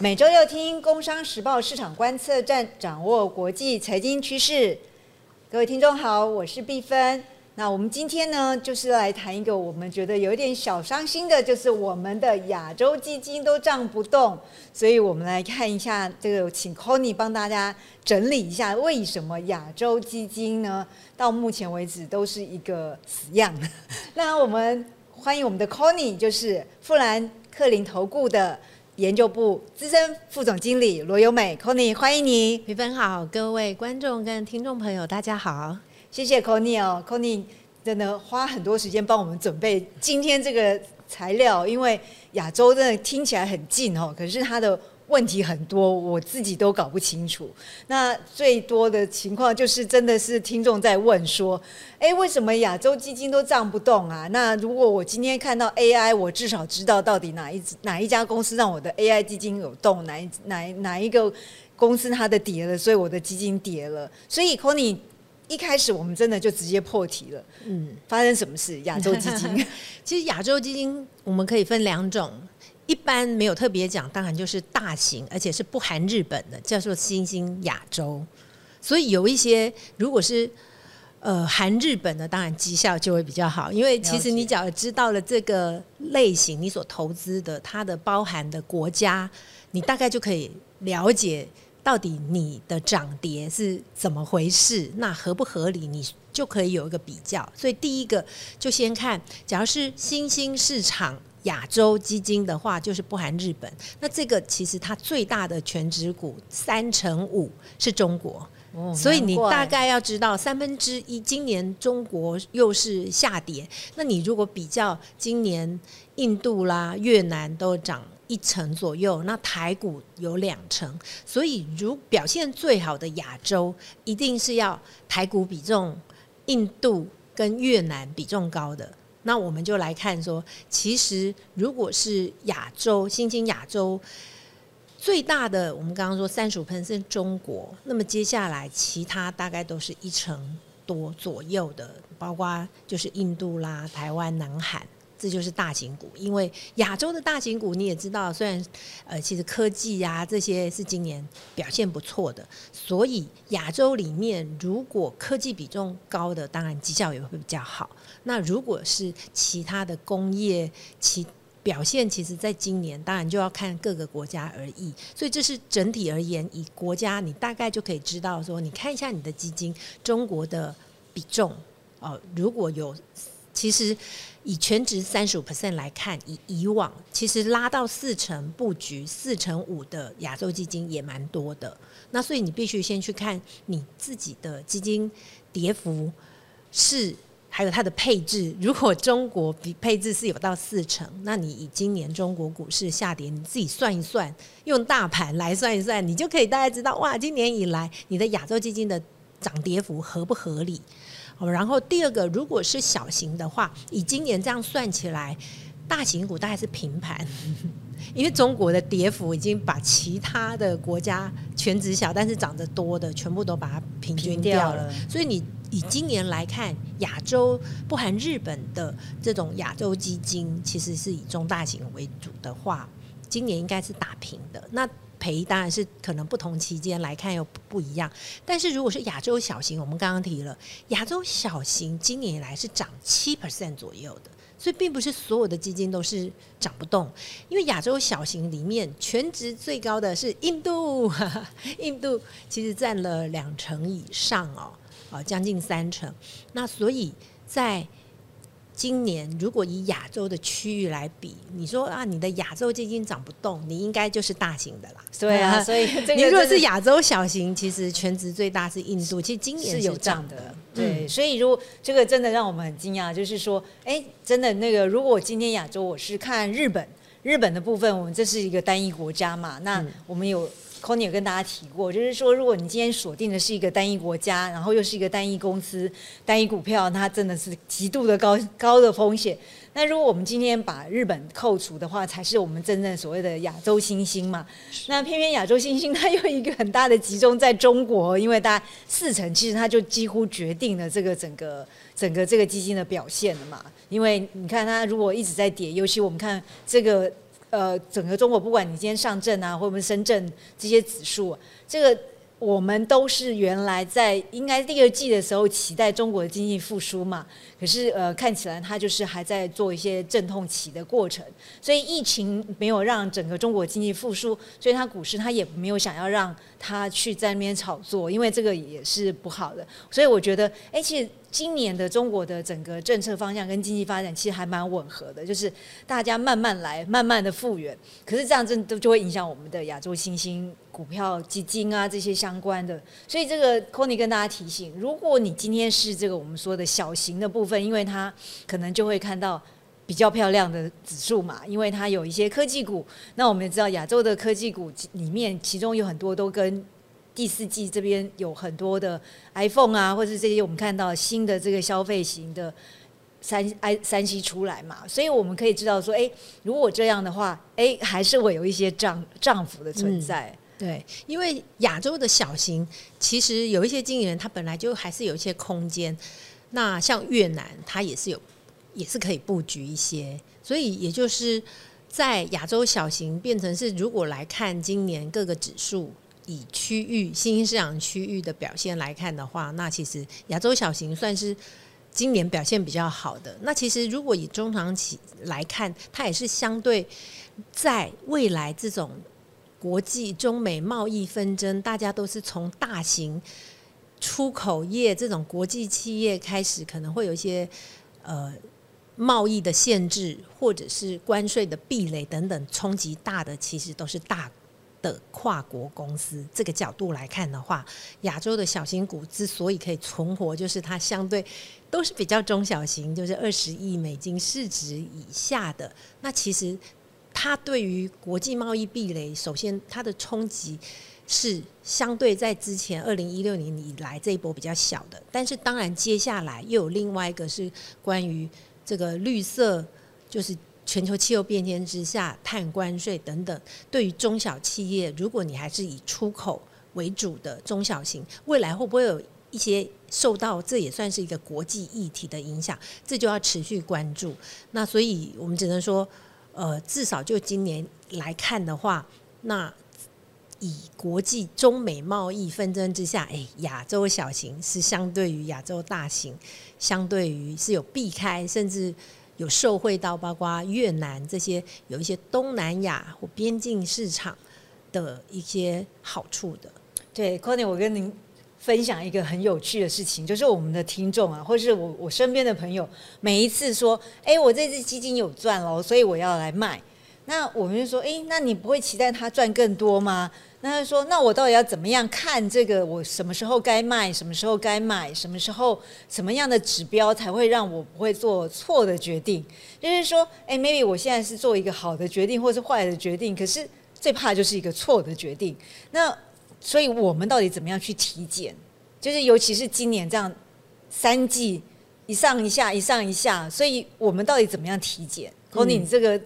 每周六听《工商时报》市场观测站，掌握国际财经趋势。各位听众好，我是毕芬。那我们今天呢，就是来谈一个我们觉得有点小伤心的，就是我们的亚洲基金都涨不动。所以我们来看一下这个，请 Conny 帮大家整理一下，为什么亚洲基金呢，到目前为止都是一个死样。那我们欢迎我们的 Conny，就是富兰克林投顾的。研究部资深副总经理罗优美，Conny，欢迎你。评分好，各位观众跟听众朋友，大家好。谢谢 Conny 哦，Conny 真的花很多时间帮我们准备今天这个材料，因为亚洲真的听起来很近哦，可是它的。问题很多，我自己都搞不清楚。那最多的情况就是真的是听众在问说：“哎，为什么亚洲基金都涨不动啊？”那如果我今天看到 AI，我至少知道到底哪一哪一家公司让我的 AI 基金有动，哪一哪哪一个公司它的跌了，所以我的基金跌了。所以 Conny 一开始我们真的就直接破题了。嗯，发生什么事？亚洲基金 其实亚洲基金我们可以分两种。一般没有特别讲，当然就是大型，而且是不含日本的，叫做新兴亚洲。所以有一些如果是呃含日本的，当然绩效就会比较好，因为其实你只要知道了这个类型，你所投资的它的包含的国家，你大概就可以了解到底你的涨跌是怎么回事，那合不合理，你就可以有一个比较。所以第一个就先看，假如是新兴市场。亚洲基金的话，就是不含日本。那这个其实它最大的全值股三成五是中国，所以你大概要知道三分之一今年中国又是下跌。那你如果比较今年印度啦、越南都涨一成左右，那台股有两成，所以如表现最好的亚洲，一定是要台股比重、印度跟越南比重高的。那我们就来看说，其实如果是亚洲新兴亚洲最大的，我们刚刚说三十五喷是中国，那么接下来其他大概都是一成多左右的，包括就是印度啦、台湾、南韩。这就是大型股，因为亚洲的大型股你也知道，虽然呃，其实科技呀这些是今年表现不错的，所以亚洲里面如果科技比重高的，当然绩效也会比较好。那如果是其他的工业，其表现其实在今年当然就要看各个国家而异。所以这是整体而言，以国家你大概就可以知道说，你看一下你的基金，中国的比重哦，如果有。其实以全值三十五 percent 来看，以以往其实拉到四成布局四成五的亚洲基金也蛮多的。那所以你必须先去看你自己的基金跌幅是还有它的配置。如果中国比配置是有到四成，那你以今年中国股市下跌，你自己算一算，用大盘来算一算，你就可以大概知道哇，今年以来你的亚洲基金的涨跌幅合不合理。然后第二个，如果是小型的话，以今年这样算起来，大型股大概是平盘，因为中国的跌幅已经把其他的国家全职小但是涨得多的全部都把它平均掉了。所以你以今年来看，亚洲不含日本的这种亚洲基金，其实是以中大型为主的话，今年应该是打平的。那赔当然是可能不同期间来看又不一样，但是如果是亚洲小型，我们刚刚提了亚洲小型今年以来是涨七 percent 左右的，所以并不是所有的基金都是涨不动，因为亚洲小型里面全值最高的是印度，印度其实占了两成以上哦，啊将近三成，那所以在。今年如果以亚洲的区域来比，你说啊，你的亚洲基金涨不动，你应该就是大型的啦。对啊，所以你如果是亚洲小型，其实全值最大是印度，其实今年是有涨的。对，所以如果这个真的让我们很惊讶，就是说，哎，真的那个，如果今天亚洲我是看日本，日本的部分，我们这是一个单一国家嘛，那我们有。Conny 有跟大家提过，就是说，如果你今天锁定的是一个单一国家，然后又是一个单一公司、单一股票，它真的是极度的高高的风险。那如果我们今天把日本扣除的话，才是我们真正所谓的亚洲新星嘛。那偏偏亚洲新星它又一个很大的集中在中国，因为大家四成，其实它就几乎决定了这个整个整个这个基金的表现了嘛。因为你看它如果一直在跌，尤其我们看这个。呃整个中国，不管你今天上证啊，或者深圳这些指数，这个。我们都是原来在应该第二季的时候期待中国经济复苏嘛，可是呃看起来它就是还在做一些阵痛期的过程，所以疫情没有让整个中国经济复苏，所以它股市它也没有想要让它去在那边炒作，因为这个也是不好的，所以我觉得，哎，其实。今年的中国的整个政策方向跟经济发展其实还蛮吻合的，就是大家慢慢来，慢慢的复原。可是这样真都就会影响我们的亚洲新兴股票基金啊这些相关的。所以这个 c o n y 跟大家提醒，如果你今天是这个我们说的小型的部分，因为它可能就会看到比较漂亮的指数嘛，因为它有一些科技股。那我们也知道亚洲的科技股里面，其中有很多都跟第四季这边有很多的 iPhone 啊，或者这些我们看到新的这个消费型的三 i 三 C 出来嘛，所以我们可以知道说，哎，如果这样的话，哎，还是会有一些涨涨幅的存在。对，因为亚洲的小型其实有一些经营人，他本来就还是有一些空间。那像越南，它也是有，也是可以布局一些。所以也就是在亚洲小型变成是，如果来看今年各个指数。以区域新兴市场区域的表现来看的话，那其实亚洲小型算是今年表现比较好的。那其实如果以中长期来看，它也是相对在未来这种国际中美贸易纷争，大家都是从大型出口业这种国际企业开始，可能会有一些呃贸易的限制，或者是关税的壁垒等等冲击大的，其实都是大。的跨国公司这个角度来看的话，亚洲的小型股之所以可以存活，就是它相对都是比较中小型，就是二十亿美金市值以下的。那其实它对于国际贸易壁垒，首先它的冲击是相对在之前二零一六年以来这一波比较小的。但是当然，接下来又有另外一个是关于这个绿色，就是。全球气候变迁之下，碳关税等等，对于中小企业，如果你还是以出口为主的中小型，未来会不会有一些受到这也算是一个国际议题的影响？这就要持续关注。那所以我们只能说，呃，至少就今年来看的话，那以国际中美贸易纷争之下，哎，亚洲小型是相对于亚洲大型，相对于是有避开，甚至。有受惠到包括越南这些有一些东南亚或边境市场的一些好处的。对 c o n y 我跟您分享一个很有趣的事情，就是我们的听众啊，或是我我身边的朋友，每一次说，哎，我这支基金有赚喽，所以我要来卖。那我们就说，哎，那你不会期待它赚更多吗？那他说：“那我到底要怎么样看这个？我什么时候该卖？什么时候该买？什么时候什么样的指标才会让我不会做错的决定？就是说，哎，maybe 我现在是做一个好的决定，或是坏的决定，可是最怕就是一个错的决定。那所以我们到底怎么样去体检？就是尤其是今年这样三季一上一下，一上一下，所以我们到底怎么样体检 y 你这个。”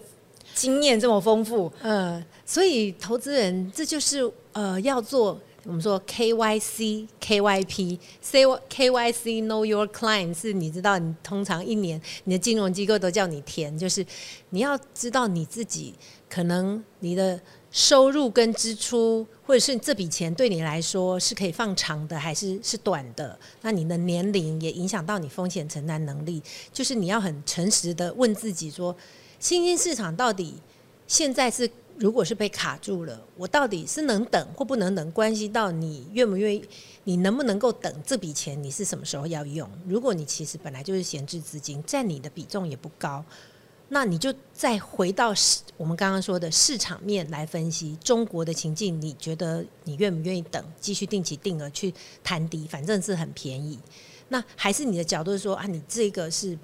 经验这么丰富，嗯，所以投资人这就是呃要做我们说 KYC、KYP、C、KYC Know Your Client 是你知道，你通常一年你的金融机构都叫你填，就是你要知道你自己可能你的收入跟支出，或者是这笔钱对你来说是可以放长的还是是短的，那你的年龄也影响到你风险承担能力，就是你要很诚实的问自己说。新兴市场到底现在是如果是被卡住了，我到底是能等或不能等？关系到你愿不愿意，你能不能够等这笔钱？你是什么时候要用？如果你其实本来就是闲置资金，占你的比重也不高，那你就再回到市我们刚刚说的市场面来分析中国的情境。你觉得你愿不愿意等？继续定期定额去摊低，反正是很便宜。那还是你的角度说啊，你这个是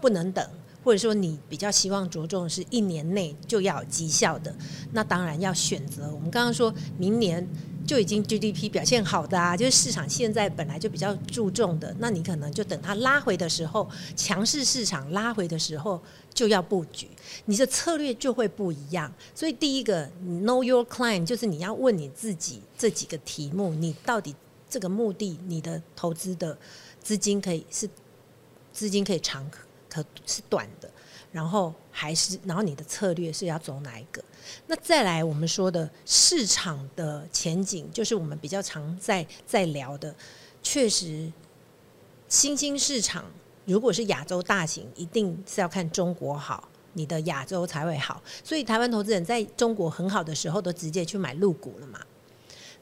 不能等。或者说你比较希望着重是一年内就要有绩效的，那当然要选择。我们刚刚说明年就已经 GDP 表现好的啊，就是市场现在本来就比较注重的，那你可能就等它拉回的时候，强势市场拉回的时候就要布局，你的策略就会不一样。所以第一个，Know Your Client，就是你要问你自己这几个题目：你到底这个目的，你的投资的资金可以是资金可以长。可是短的，然后还是，然后你的策略是要走哪一个？那再来我们说的市场的前景，就是我们比较常在在聊的，确实新兴市场如果是亚洲大型，一定是要看中国好，你的亚洲才会好。所以台湾投资人在中国很好的时候，都直接去买陆股了嘛。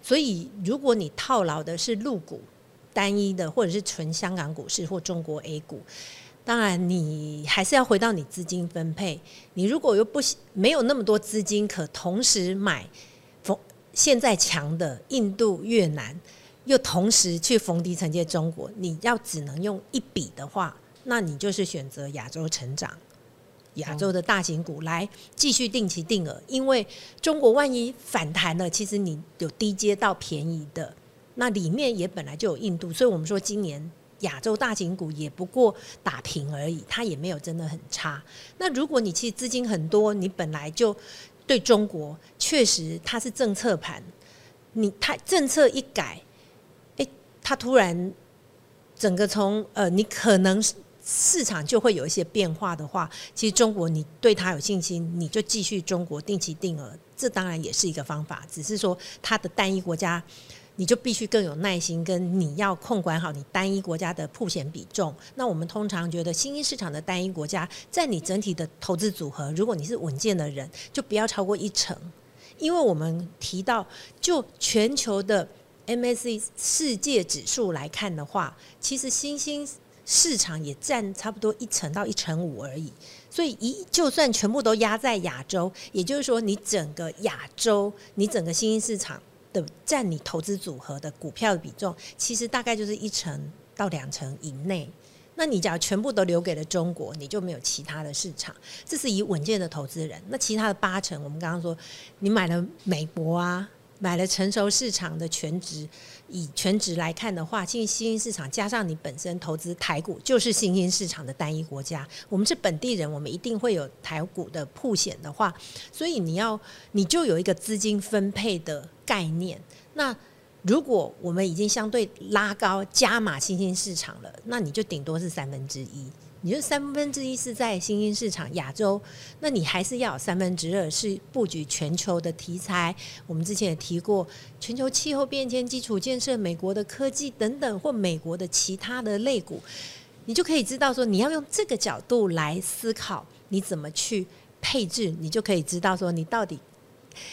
所以如果你套牢的是陆股单一的，或者是纯香港股市或中国 A 股。当然，你还是要回到你资金分配。你如果又不没有那么多资金，可同时买逢现在强的印度、越南，又同时去逢低承接中国，你要只能用一笔的话，那你就是选择亚洲成长、亚洲的大型股来继续定期定额。因为中国万一反弹了，其实你有低阶到便宜的，那里面也本来就有印度，所以我们说今年。亚洲大型股也不过打平而已，它也没有真的很差。那如果你其实资金很多，你本来就对中国确实它是政策盘，你它政策一改，哎，它突然整个从呃，你可能市场就会有一些变化的话，其实中国你对它有信心，你就继续中国定期定额，这当然也是一个方法，只是说它的单一国家。你就必须更有耐心，跟你要控管好你单一国家的铺险比重。那我们通常觉得新兴市场的单一国家，在你整体的投资组合，如果你是稳健的人，就不要超过一成。因为我们提到，就全球的 MSC 世界指数来看的话，其实新兴市场也占差不多一成到一成五而已。所以一就算全部都压在亚洲，也就是说，你整个亚洲，你整个新兴市场。的占你投资组合的股票的比重，其实大概就是一成到两成以内。那你假如全部都留给了中国，你就没有其他的市场。这是以稳健的投资人。那其他的八成，我们刚刚说，你买了美国啊。买了成熟市场的全值，以全值来看的话，新新兴市场加上你本身投资台股，就是新兴市场的单一国家。我们是本地人，我们一定会有台股的铺险的话，所以你要你就有一个资金分配的概念。那如果我们已经相对拉高加码新兴市场了，那你就顶多是三分之一。你就三分之一是在新兴市场亚洲，那你还是要有三分之二是布局全球的题材。我们之前也提过，全球气候变迁、基础建设、美国的科技等等，或美国的其他的类股，你就可以知道说，你要用这个角度来思考，你怎么去配置，你就可以知道说，你到底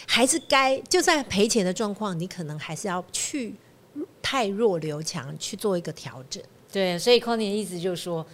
还是该就算赔钱的状况，你可能还是要去太弱留强去做一个调整。对，所以 Conny 的意思就是说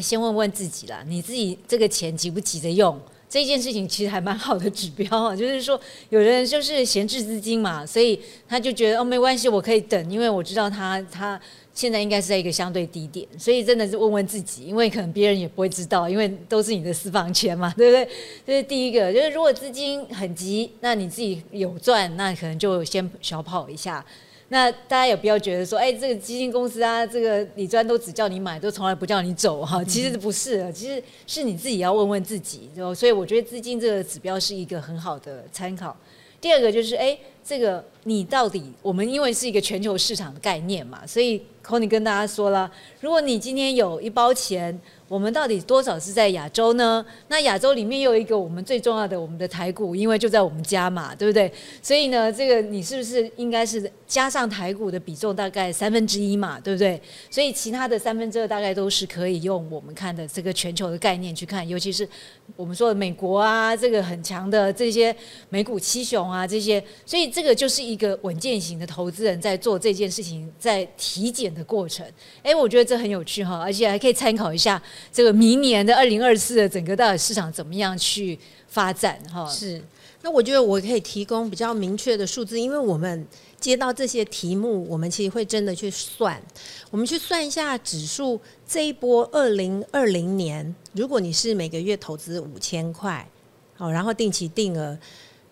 说。先问问自己啦，你自己这个钱急不急着用？这件事情其实还蛮好的指标啊，就是说有人就是闲置资金嘛，所以他就觉得哦没关系，我可以等，因为我知道他他现在应该是在一个相对低点，所以真的是问问自己，因为可能别人也不会知道，因为都是你的私房钱嘛，对不对？这是第一个，就是如果资金很急，那你自己有赚，那可能就先小跑一下。那大家也不要觉得说，哎，这个基金公司啊，这个李专都只叫你买，都从来不叫你走哈。其实不是，其实是你自己要问问自己。所以我觉得资金这个指标是一个很好的参考。第二个就是，哎，这个你到底，我们因为是一个全球市场的概念嘛，所以 Conny 跟大家说了，如果你今天有一包钱。我们到底多少是在亚洲呢？那亚洲里面又有一个我们最重要的，我们的台股，因为就在我们家嘛，对不对？所以呢，这个你是不是应该是加上台股的比重大概三分之一嘛，对不对？所以其他的三分之二大概都是可以用我们看的这个全球的概念去看，尤其是我们说的美国啊，这个很强的这些美股七雄啊这些，所以这个就是一个稳健型的投资人在做这件事情，在体检的过程。哎，我觉得这很有趣哈，而且还可以参考一下。这个明年的二零二四的整个到底市场怎么样去发展？哈，是。那我觉得我可以提供比较明确的数字，因为我们接到这些题目，我们其实会真的去算。我们去算一下指数这一波二零二零年，如果你是每个月投资五千块，好，然后定期定额，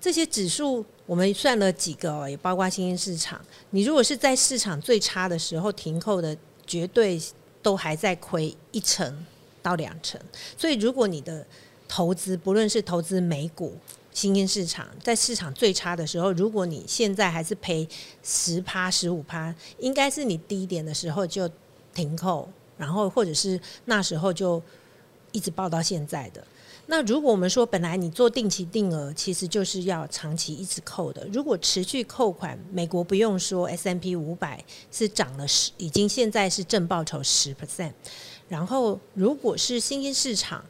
这些指数我们算了几个，也包括新兴市场。你如果是在市场最差的时候停扣的，绝对都还在亏一成。到两成，所以如果你的投资不论是投资美股新兴市场，在市场最差的时候，如果你现在还是赔十趴十五趴，应该是你低点的时候就停扣，然后或者是那时候就一直报到现在的。那如果我们说本来你做定期定额，其实就是要长期一直扣的。如果持续扣款，美国不用说，S M P 五百是涨了十，已经现在是正报酬十 percent。然后如果是新兴市场，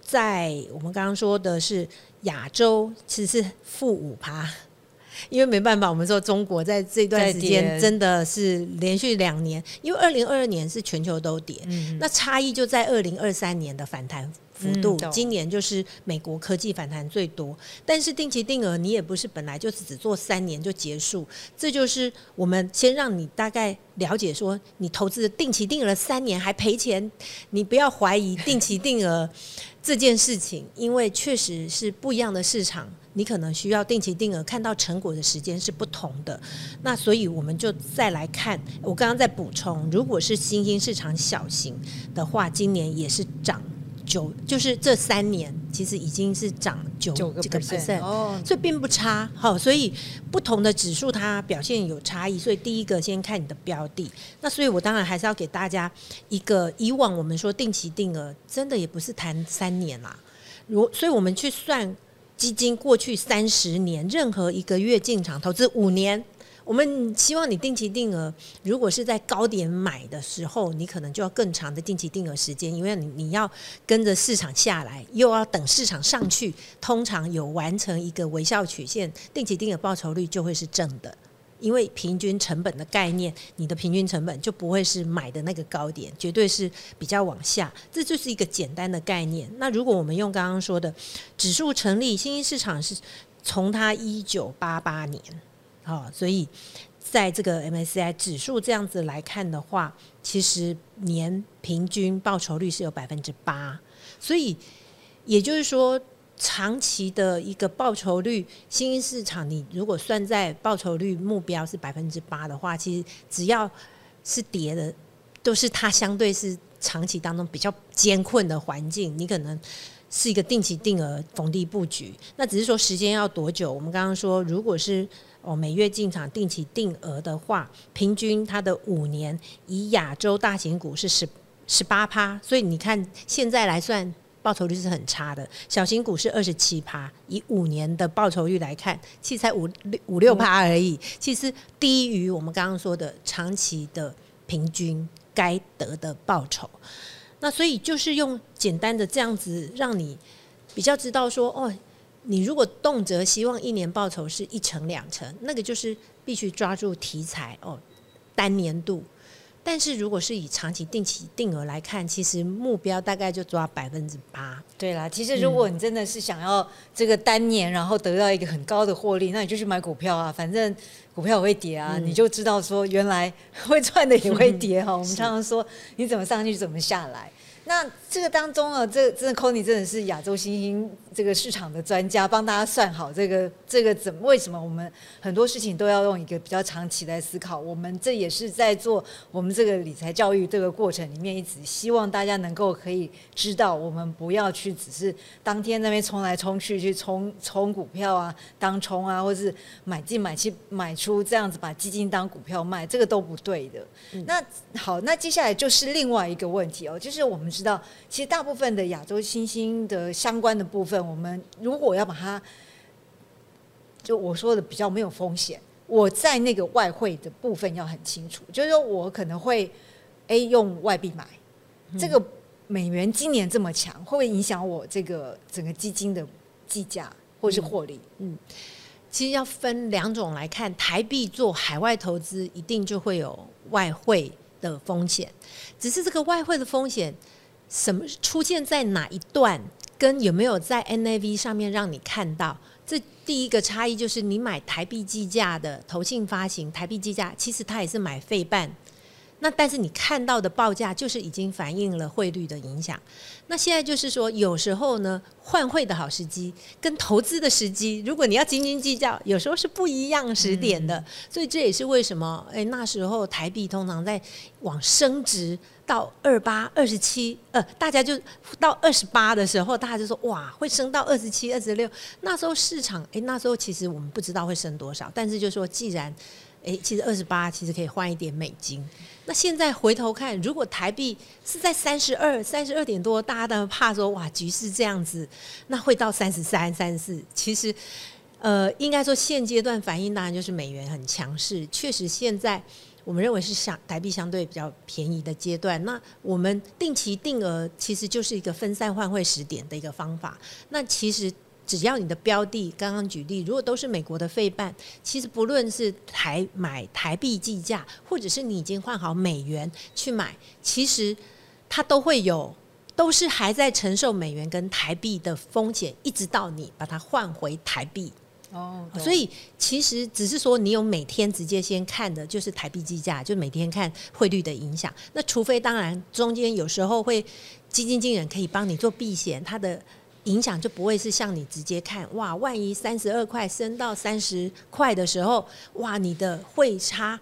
在我们刚刚说的是亚洲，其实是负五趴。因为没办法，我们说中国在这段时间真的是连续两年，因为二零二二年是全球都跌，那差异就在二零二三年的反弹幅度。今年就是美国科技反弹最多，但是定期定额你也不是本来就只做三年就结束，这就是我们先让你大概了解说，你投资的定期定额三年还赔钱，你不要怀疑定期定额这件事情，因为确实是不一样的市场。你可能需要定期定额，看到成果的时间是不同的。那所以我们就再来看，我刚刚在补充，如果是新兴市场小型的话，今年也是涨九，就是这三年其实已经是涨九这个 percent，哦，所以并不差。好，所以不同的指数它表现有差异。所以第一个先看你的标的。那所以我当然还是要给大家一个，以往我们说定期定额真的也不是谈三年啦，如所以我们去算。基金过去三十年，任何一个月进场投资五年，我们希望你定期定额。如果是在高点买的时候，你可能就要更长的定期定额时间，因为你你要跟着市场下来，又要等市场上去，通常有完成一个微笑曲线，定期定额报酬率就会是正的。因为平均成本的概念，你的平均成本就不会是买的那个高点，绝对是比较往下。这就是一个简单的概念。那如果我们用刚刚说的指数成立，新兴市场是从它一九八八年，好，所以在这个 MSCI 指数这样子来看的话，其实年平均报酬率是有百分之八，所以也就是说。长期的一个报酬率，新兴市场你如果算在报酬率目标是百分之八的话，其实只要是跌的，都是它相对是长期当中比较艰困的环境。你可能是一个定期定额逢低布局，那只是说时间要多久？我们刚刚说，如果是哦每月进场定期定额的话，平均它的五年以亚洲大型股是十十八趴，所以你看现在来算。报酬率是很差的，小型股是二十七趴，以五年的报酬率来看，其实才五六五六趴而已，其实低于我们刚刚说的长期的平均该得的报酬。那所以就是用简单的这样子，让你比较知道说，哦，你如果动辄希望一年报酬是一成两成，那个就是必须抓住题材哦，单年度。但是如果是以长期定期定额来看，其实目标大概就抓百分之八。对啦，其实如果你真的是想要这个单年，然后得到一个很高的获利，那你就去买股票啊，反正股票会跌啊，你就知道说原来会赚的也会跌 哈。我们常常说你怎么上去怎么下来。那这个当中啊，这真的 c o n y 真的是亚洲新兴这个市场的专家，帮大家算好这个这个怎么为什么我们很多事情都要用一个比较长期来思考。我们这也是在做我们这个理财教育这个过程里面，一直希望大家能够可以知道，我们不要去只是当天那边冲来冲去去冲冲股票啊，当冲啊，或是买进买去买出这样子把基金当股票卖，这个都不对的。那好，那接下来就是另外一个问题哦，就是我们。知道，其实大部分的亚洲新兴的相关的部分，我们如果要把它，就我说的比较没有风险，我在那个外汇的部分要很清楚，就是说我可能会 A 用外币买，这个美元今年这么强，会不会影响我这个整个基金的计价或是获利？嗯，其实要分两种来看，台币做海外投资一定就会有外汇的风险，只是这个外汇的风险。什么出现在哪一段，跟有没有在 NAV 上面让你看到？这第一个差异就是，你买台币计价的投信发行台币计价，其实它也是买费半。那但是你看到的报价就是已经反映了汇率的影响。那现在就是说，有时候呢，换汇的好时机跟投资的时机，如果你要斤斤计较，有时候是不一样时点的。所以这也是为什么，哎，那时候台币通常在往升值到二八、二十七，呃，大家就到二十八的时候，大家就说哇，会升到二十七、二十六。那时候市场，哎，那时候其实我们不知道会升多少，但是就说既然。诶，其实二十八其实可以换一点美金。那现在回头看，如果台币是在三十二、三十二点多，大家都怕说哇，局势这样子，那会到三十三、三十四。其实，呃，应该说现阶段反应当然就是美元很强势，确实现在我们认为是相台币相对比较便宜的阶段。那我们定期定额其实就是一个分散换汇时点的一个方法。那其实。只要你的标的，刚刚举例，如果都是美国的费办，其实不论是台买台币计价，或者是你已经换好美元去买，其实它都会有，都是还在承受美元跟台币的风险，一直到你把它换回台币。哦，所以其实只是说你有每天直接先看的就是台币计价，就每天看汇率的影响。那除非当然中间有时候会基金经理人可以帮你做避险，它的。影响就不会是像你直接看哇，万一三十二块升到三十块的时候，哇，你的汇差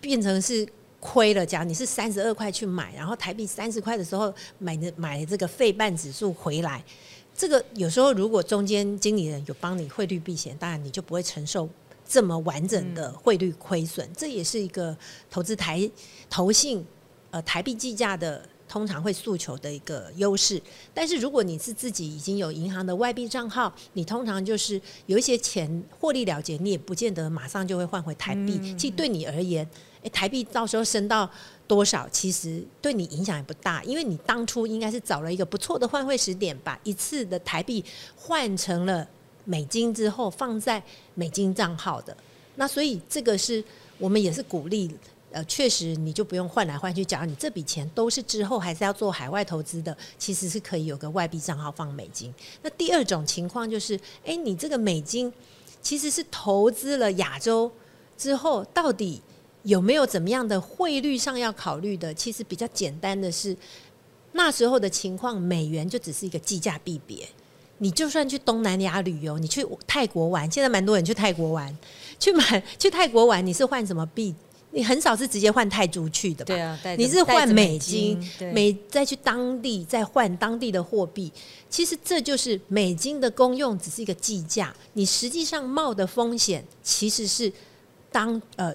变成是亏了。假如你是三十二块去买，然后台币三十块的时候买的买这个费半指数回来，这个有时候如果中间经理人有帮你汇率避险，当然你就不会承受这么完整的汇率亏损。这也是一个投资台投信呃台币计价的。通常会诉求的一个优势，但是如果你是自己已经有银行的外币账号，你通常就是有一些钱获利了结，你也不见得马上就会换回台币。其实对你而言，诶，台币到时候升到多少，其实对你影响也不大，因为你当初应该是找了一个不错的换汇时点，把一次的台币换成了美金之后放在美金账号的。那所以这个是我们也是鼓励。呃，确实，你就不用换来换去。假如你这笔钱都是之后还是要做海外投资的，其实是可以有个外币账号放美金。那第二种情况就是，哎，你这个美金其实是投资了亚洲之后，到底有没有怎么样的汇率上要考虑的？其实比较简单的是，那时候的情况，美元就只是一个计价币别。你就算去东南亚旅游，你去泰国玩，现在蛮多人去泰国玩，去买去泰国玩，你是换什么币？你很少是直接换泰铢去的吧？对啊，你是换美金，美再去当地再换当地的货币。其实这就是美金的功用，只是一个计价。你实际上冒的风险其实是当呃，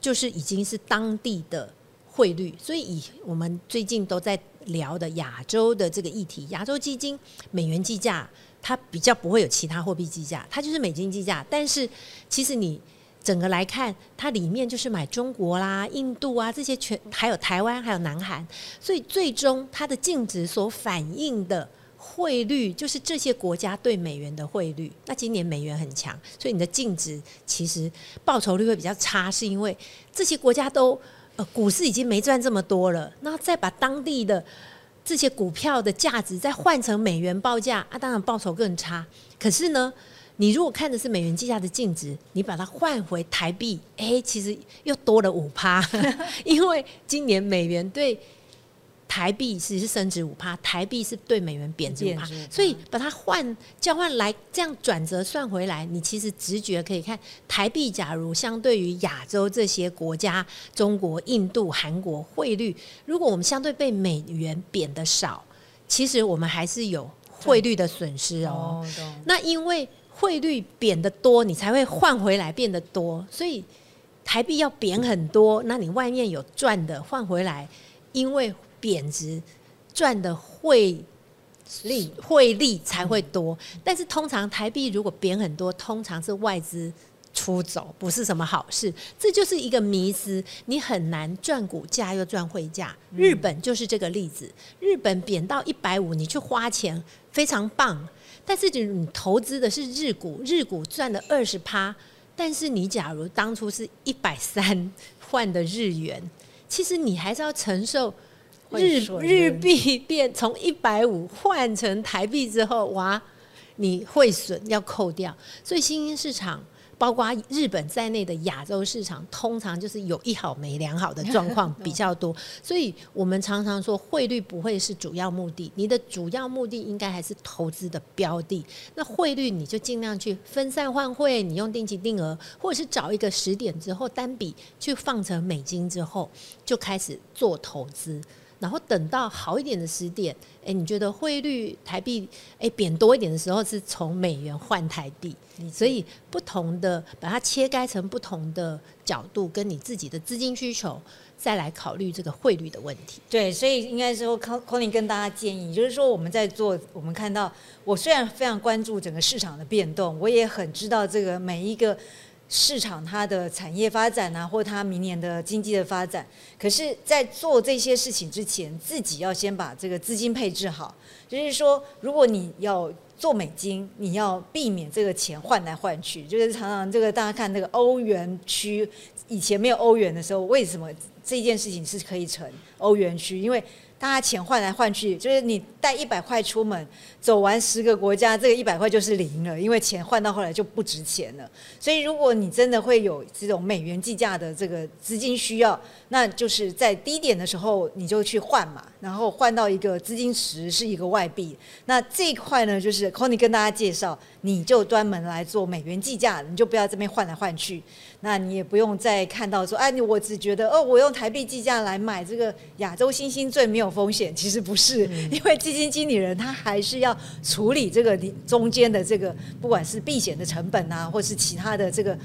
就是已经是当地的汇率。所以以我们最近都在聊的亚洲的这个议题，亚洲基金美元计价，它比较不会有其他货币计价，它就是美金计价。但是其实你。整个来看，它里面就是买中国啦、印度啊这些全，还有台湾，还有南韩，所以最终它的净值所反映的汇率，就是这些国家对美元的汇率。那今年美元很强，所以你的净值其实报酬率会比较差，是因为这些国家都呃股市已经没赚这么多了，那再把当地的这些股票的价值再换成美元报价，啊，当然报酬更差。可是呢？你如果看的是美元计价的净值，你把它换回台币，哎，其实又多了五趴，因为今年美元对台币其实是升值五趴，台币是对美元贬值五趴，所以把它换交换来这样转折算回来，你其实直觉可以看台币，假如相对于亚洲这些国家，中国、印度、韩国汇率，如果我们相对被美元贬的少，其实我们还是有汇率的损失哦。那因为汇率贬得多，你才会换回来变得多，所以台币要贬很多，那你外面有赚的换回来，因为贬值赚的汇利汇利才会多。但是通常台币如果贬很多，通常是外资出走，不是什么好事。这就是一个迷思，你很难赚股价又赚汇价。日本就是这个例子，日本贬到一百五，你去花钱非常棒。但是你投资的是日股，日股赚了二十趴，但是你假如当初是一百三 换的日元，其实你还是要承受日日币变从一百五换成台币之后，哇，你会损要扣掉，所以新兴市场。包括日本在内的亚洲市场，通常就是有一好没两好的状况比较多，所以我们常常说汇率不会是主要目的，你的主要目的应该还是投资的标的。那汇率你就尽量去分散换汇，你用定期定额，或者是找一个时点之后单笔去放成美金之后，就开始做投资。然后等到好一点的时点，哎，你觉得汇率台币哎贬多一点的时候，是从美元换台币，所以不同的把它切开成不同的角度，跟你自己的资金需求。再来考虑这个汇率的问题。对，所以应该说，Conny 跟大家建议，就是说我们在做，我们看到，我虽然非常关注整个市场的变动，我也很知道这个每一个市场它的产业发展啊，或它明年的经济的发展。可是，在做这些事情之前，自己要先把这个资金配置好。就是说，如果你要做美金，你要避免这个钱换来换去。就是常常这个大家看那个欧元区，以前没有欧元的时候，为什么？这件事情是可以成欧元区，因为大家钱换来换去，就是你带一百块出门，走完十个国家，这个一百块就是零了，因为钱换到后来就不值钱了。所以如果你真的会有这种美元计价的这个资金需要，那就是在低点的时候你就去换嘛，然后换到一个资金池是一个外币。那这一块呢，就是 Conny 跟大家介绍，你就专门来做美元计价，你就不要这边换来换去。那你也不用再看到说，哎，你我只觉得哦，我用台币计价来买这个亚洲新兴最没有风险，其实不是，因为基金经理人他还是要处理这个中间的这个不管是避险的成本啊，或是其他的这个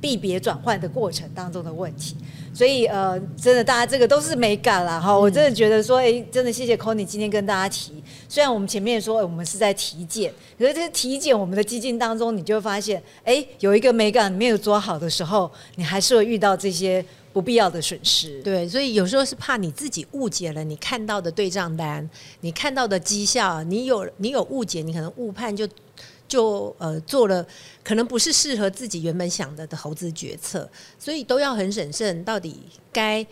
币别转换的过程当中的问题。所以呃，真的大家这个都是美感啦哈，我真的觉得说，哎，真的谢谢 Conny 今天跟大家提。虽然我们前面说我们是在体检，可是这体检我们的基金当中，你就会发现，哎，有一个美感没有做好的时候，你还是会遇到这些不必要的损失。对，所以有时候是怕你自己误解了你看到的对账单，你看到的绩效，你有你有误解，你可能误判就就呃做了可能不是适合自己原本想的的投资决策，所以都要很审慎，到底该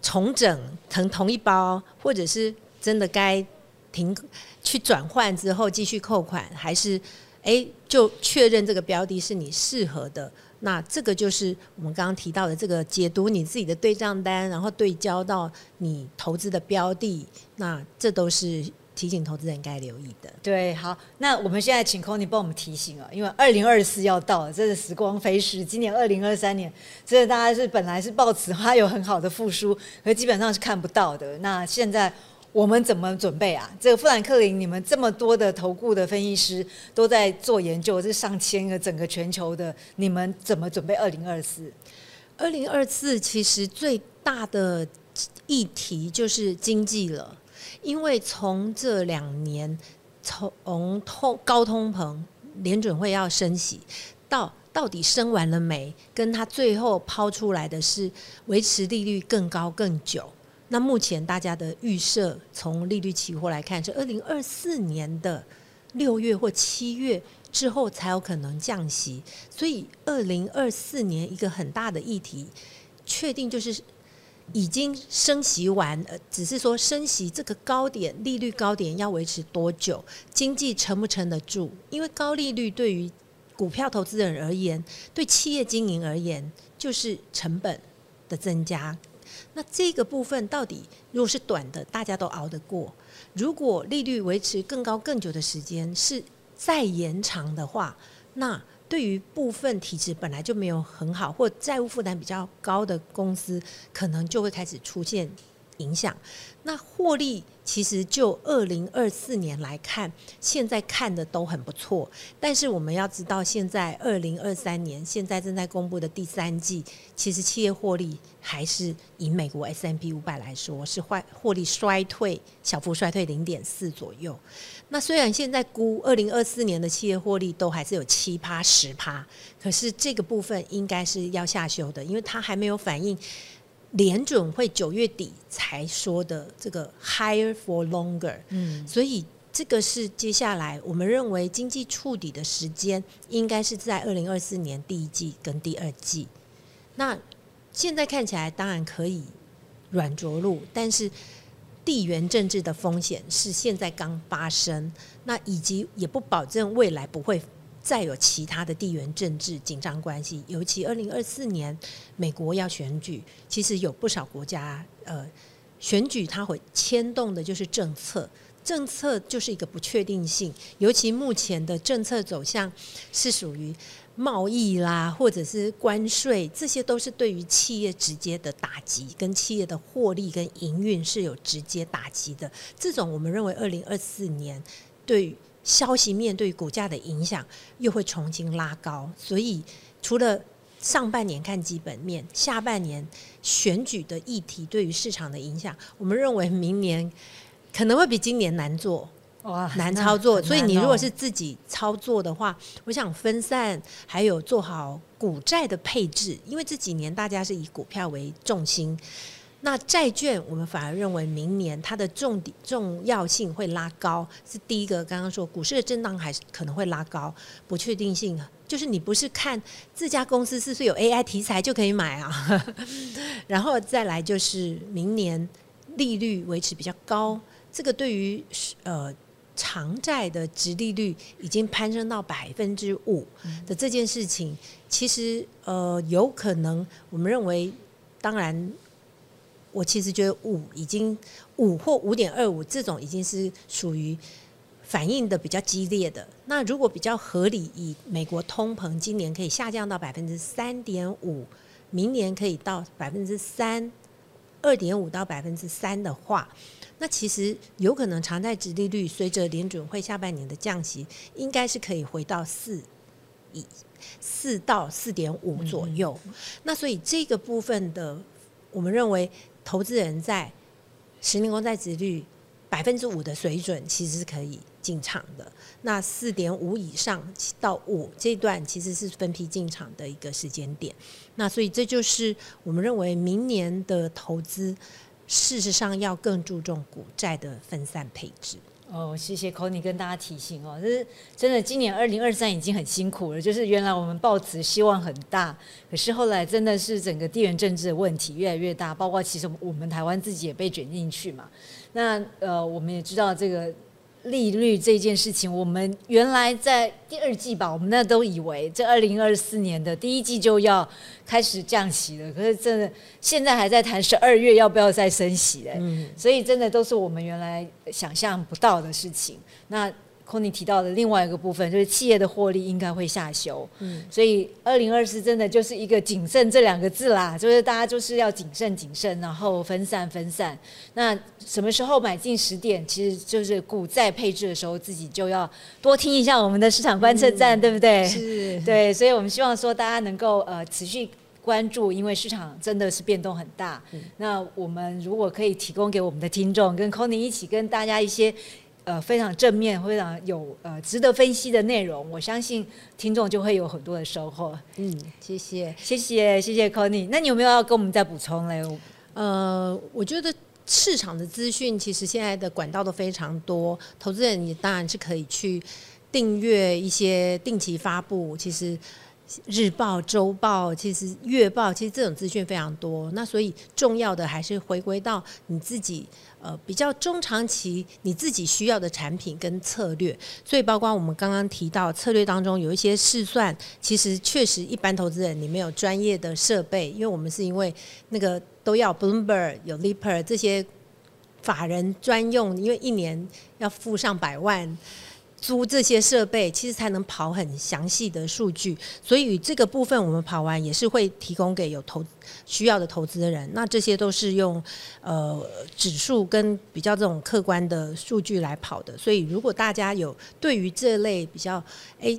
重整成同一包，或者是真的该。停去转换之后继续扣款，还是哎就确认这个标的是你适合的？那这个就是我们刚刚提到的这个解读你自己的对账单，然后对焦到你投资的标的，那这都是提醒投资人该留意的。对，好，那我们现在请 Conny 帮我们提醒啊，因为二零二四要到了，真的时光飞逝，今年二零二三年，真的大家是本来是抱持它有很好的复苏，可基本上是看不到的。那现在。我们怎么准备啊？这个富兰克林，你们这么多的投顾的分析师都在做研究，这上千个整个全球的，你们怎么准备二零二四？二零二四其实最大的议题就是经济了，因为从这两年从通高通膨，联准会要升息，到到底升完了没？跟他最后抛出来的是维持利率更高更久。那目前大家的预设，从利率期货来看，是二零二四年的六月或七月之后才有可能降息。所以，二零二四年一个很大的议题，确定就是已经升息完，呃，只是说升息这个高点，利率高点要维持多久，经济撑不撑得住？因为高利率对于股票投资人而言，对企业经营而言，就是成本的增加。那这个部分到底，如果是短的，大家都熬得过；如果利率维持更高更久的时间，是再延长的话，那对于部分体质本来就没有很好或债务负担比较高的公司，可能就会开始出现影响。那获利其实就二零二四年来看，现在看的都很不错。但是我们要知道，现在二零二三年现在正在公布的第三季，其实企业获利还是以美国 S M P 五百来说，是坏获利衰退，小幅衰退零点四左右。那虽然现在估二零二四年的企业获利都还是有七趴十趴，可是这个部分应该是要下修的，因为它还没有反映。联准会九月底才说的这个 higher for longer，嗯，所以这个是接下来我们认为经济触底的时间应该是在二零二四年第一季跟第二季。那现在看起来当然可以软着陆，但是地缘政治的风险是现在刚发生，那以及也不保证未来不会。再有其他的地缘政治紧张关系，尤其二零二四年美国要选举，其实有不少国家呃选举它会牵动的就是政策，政策就是一个不确定性，尤其目前的政策走向是属于贸易啦，或者是关税，这些都是对于企业直接的打击，跟企业的获利跟营运是有直接打击的。这种我们认为，二零二四年对消息面对股价的影响又会重新拉高。所以，除了上半年看基本面，下半年选举的议题对于市场的影响，我们认为明年可能会比今年难做。哇，难操作，所以你如果是哦自己操作的话，我想分散，还有做好股债的配置，因为这几年大家是以股票为重心，那债券我们反而认为明年它的重点重要性会拉高，是第一个。刚刚说股市的震荡还是可能会拉高，不确定性就是你不是看这家公司是不是有 AI 题材就可以买啊，然后再来就是明年利率维持比较高，这个对于呃。长债的值利率已经攀升到百分之五的这件事情，其实呃有可能，我们认为，当然，我其实觉得五已经五或五点二五这种已经是属于反应的比较激烈的。那如果比较合理，以美国通膨今年可以下降到百分之三点五，明年可以到百分之三二点五到百分之三的话。那其实有可能长债值利率随着联准会下半年的降息，应该是可以回到四以四到四点五左右。那所以这个部分的，我们认为投资人在十年公债值率百分之五的水准，其实是可以进场的。那四点五以上到五这段，其实是分批进场的一个时间点。那所以这就是我们认为明年的投资。事实上，要更注重股债的分散配置。哦，谢谢 c o n y 跟大家提醒哦，就是真的，今年二零二三已经很辛苦了。就是原来我们抱持希望很大，可是后来真的是整个地缘政治的问题越来越大，包括其实我们台湾自己也被卷进去嘛。那呃，我们也知道这个。利率这件事情，我们原来在第二季吧，我们那都以为这二零二四年的第一季就要开始降息了，可是真的现在还在谈十二月要不要再升息嘞，嗯所以真的都是我们原来想象不到的事情。那 c o n y 提到的另外一个部分，就是企业的获利应该会下修，嗯所以二零二四真的就是一个谨慎这两个字啦，就是大家就是要谨慎谨慎，然后分散分散。那什么时候买进十点，其实就是股债配置的时候，自己就要多听一下我们的市场观测站，对不对？是，对，所以我们希望说大家能够呃持续关注，因为市场真的是变动很大。那我们如果可以提供给我们的听众，跟 c o n y 一起跟大家一些呃非常正面、非常有呃值得分析的内容，我相信听众就会有很多的收获。嗯，谢谢。谢谢，谢谢 c o n y 那你有没有要跟我们再补充嘞？呃，我觉得市场的资讯其实现在的管道都非常多，投资人也当然是可以去订阅一些定期发布，其实。日报、周报，其实月报，其实这种资讯非常多。那所以重要的还是回归到你自己，呃，比较中长期你自己需要的产品跟策略。所以包括我们刚刚提到策略当中有一些试算，其实确实一般投资人你没有专业的设备，因为我们是因为那个都要 Bloomberg 有 Lipper 这些法人专用，因为一年要付上百万。租这些设备，其实才能跑很详细的数据，所以这个部分我们跑完也是会提供给有投需要的投资人。那这些都是用呃指数跟比较这种客观的数据来跑的，所以如果大家有对于这类比较诶。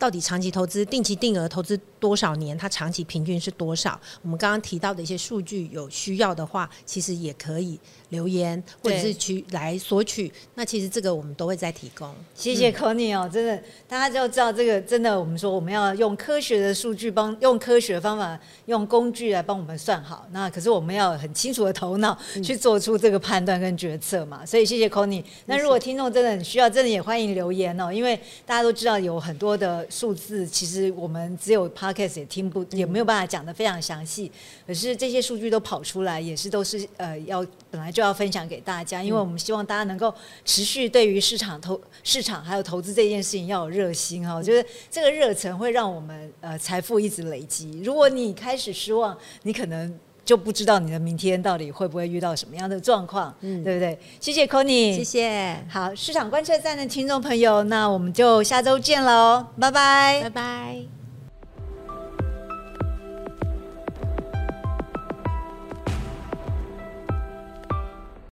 到底长期投资、定期定额投资多少年？它长期平均是多少？我们刚刚提到的一些数据，有需要的话，其实也可以留言或者是去来索取。那其实这个我们都会再提供。谢谢 c o n y 哦，真的，大家就知道这个真的，我们说我们要用科学的数据帮，用科学的方法，用工具来帮我们算好。那可是我们要很清楚的头脑去做出这个判断跟决策嘛。所以谢谢 c o n y 那如果听众真的很需要，真的也欢迎留言哦，因为大家都知道有很多的数字，其实我们只有 Podcast 也听不，也没有办法讲的非常详细。可是这些数据都跑出来，也是都是呃要本来就要分享给大家，因为我们希望大家能够持续对于市场投市场还有投资这件事情要有热心哈。我觉得这个热忱会让我们呃财富一直累积。如果你开始失望，你可能就不知道你的明天到底会不会遇到什么样的状况，嗯，对不对？谢谢 c o n y 谢谢，好，市场观测站的听众朋友，那我们就下周见喽，拜拜拜拜。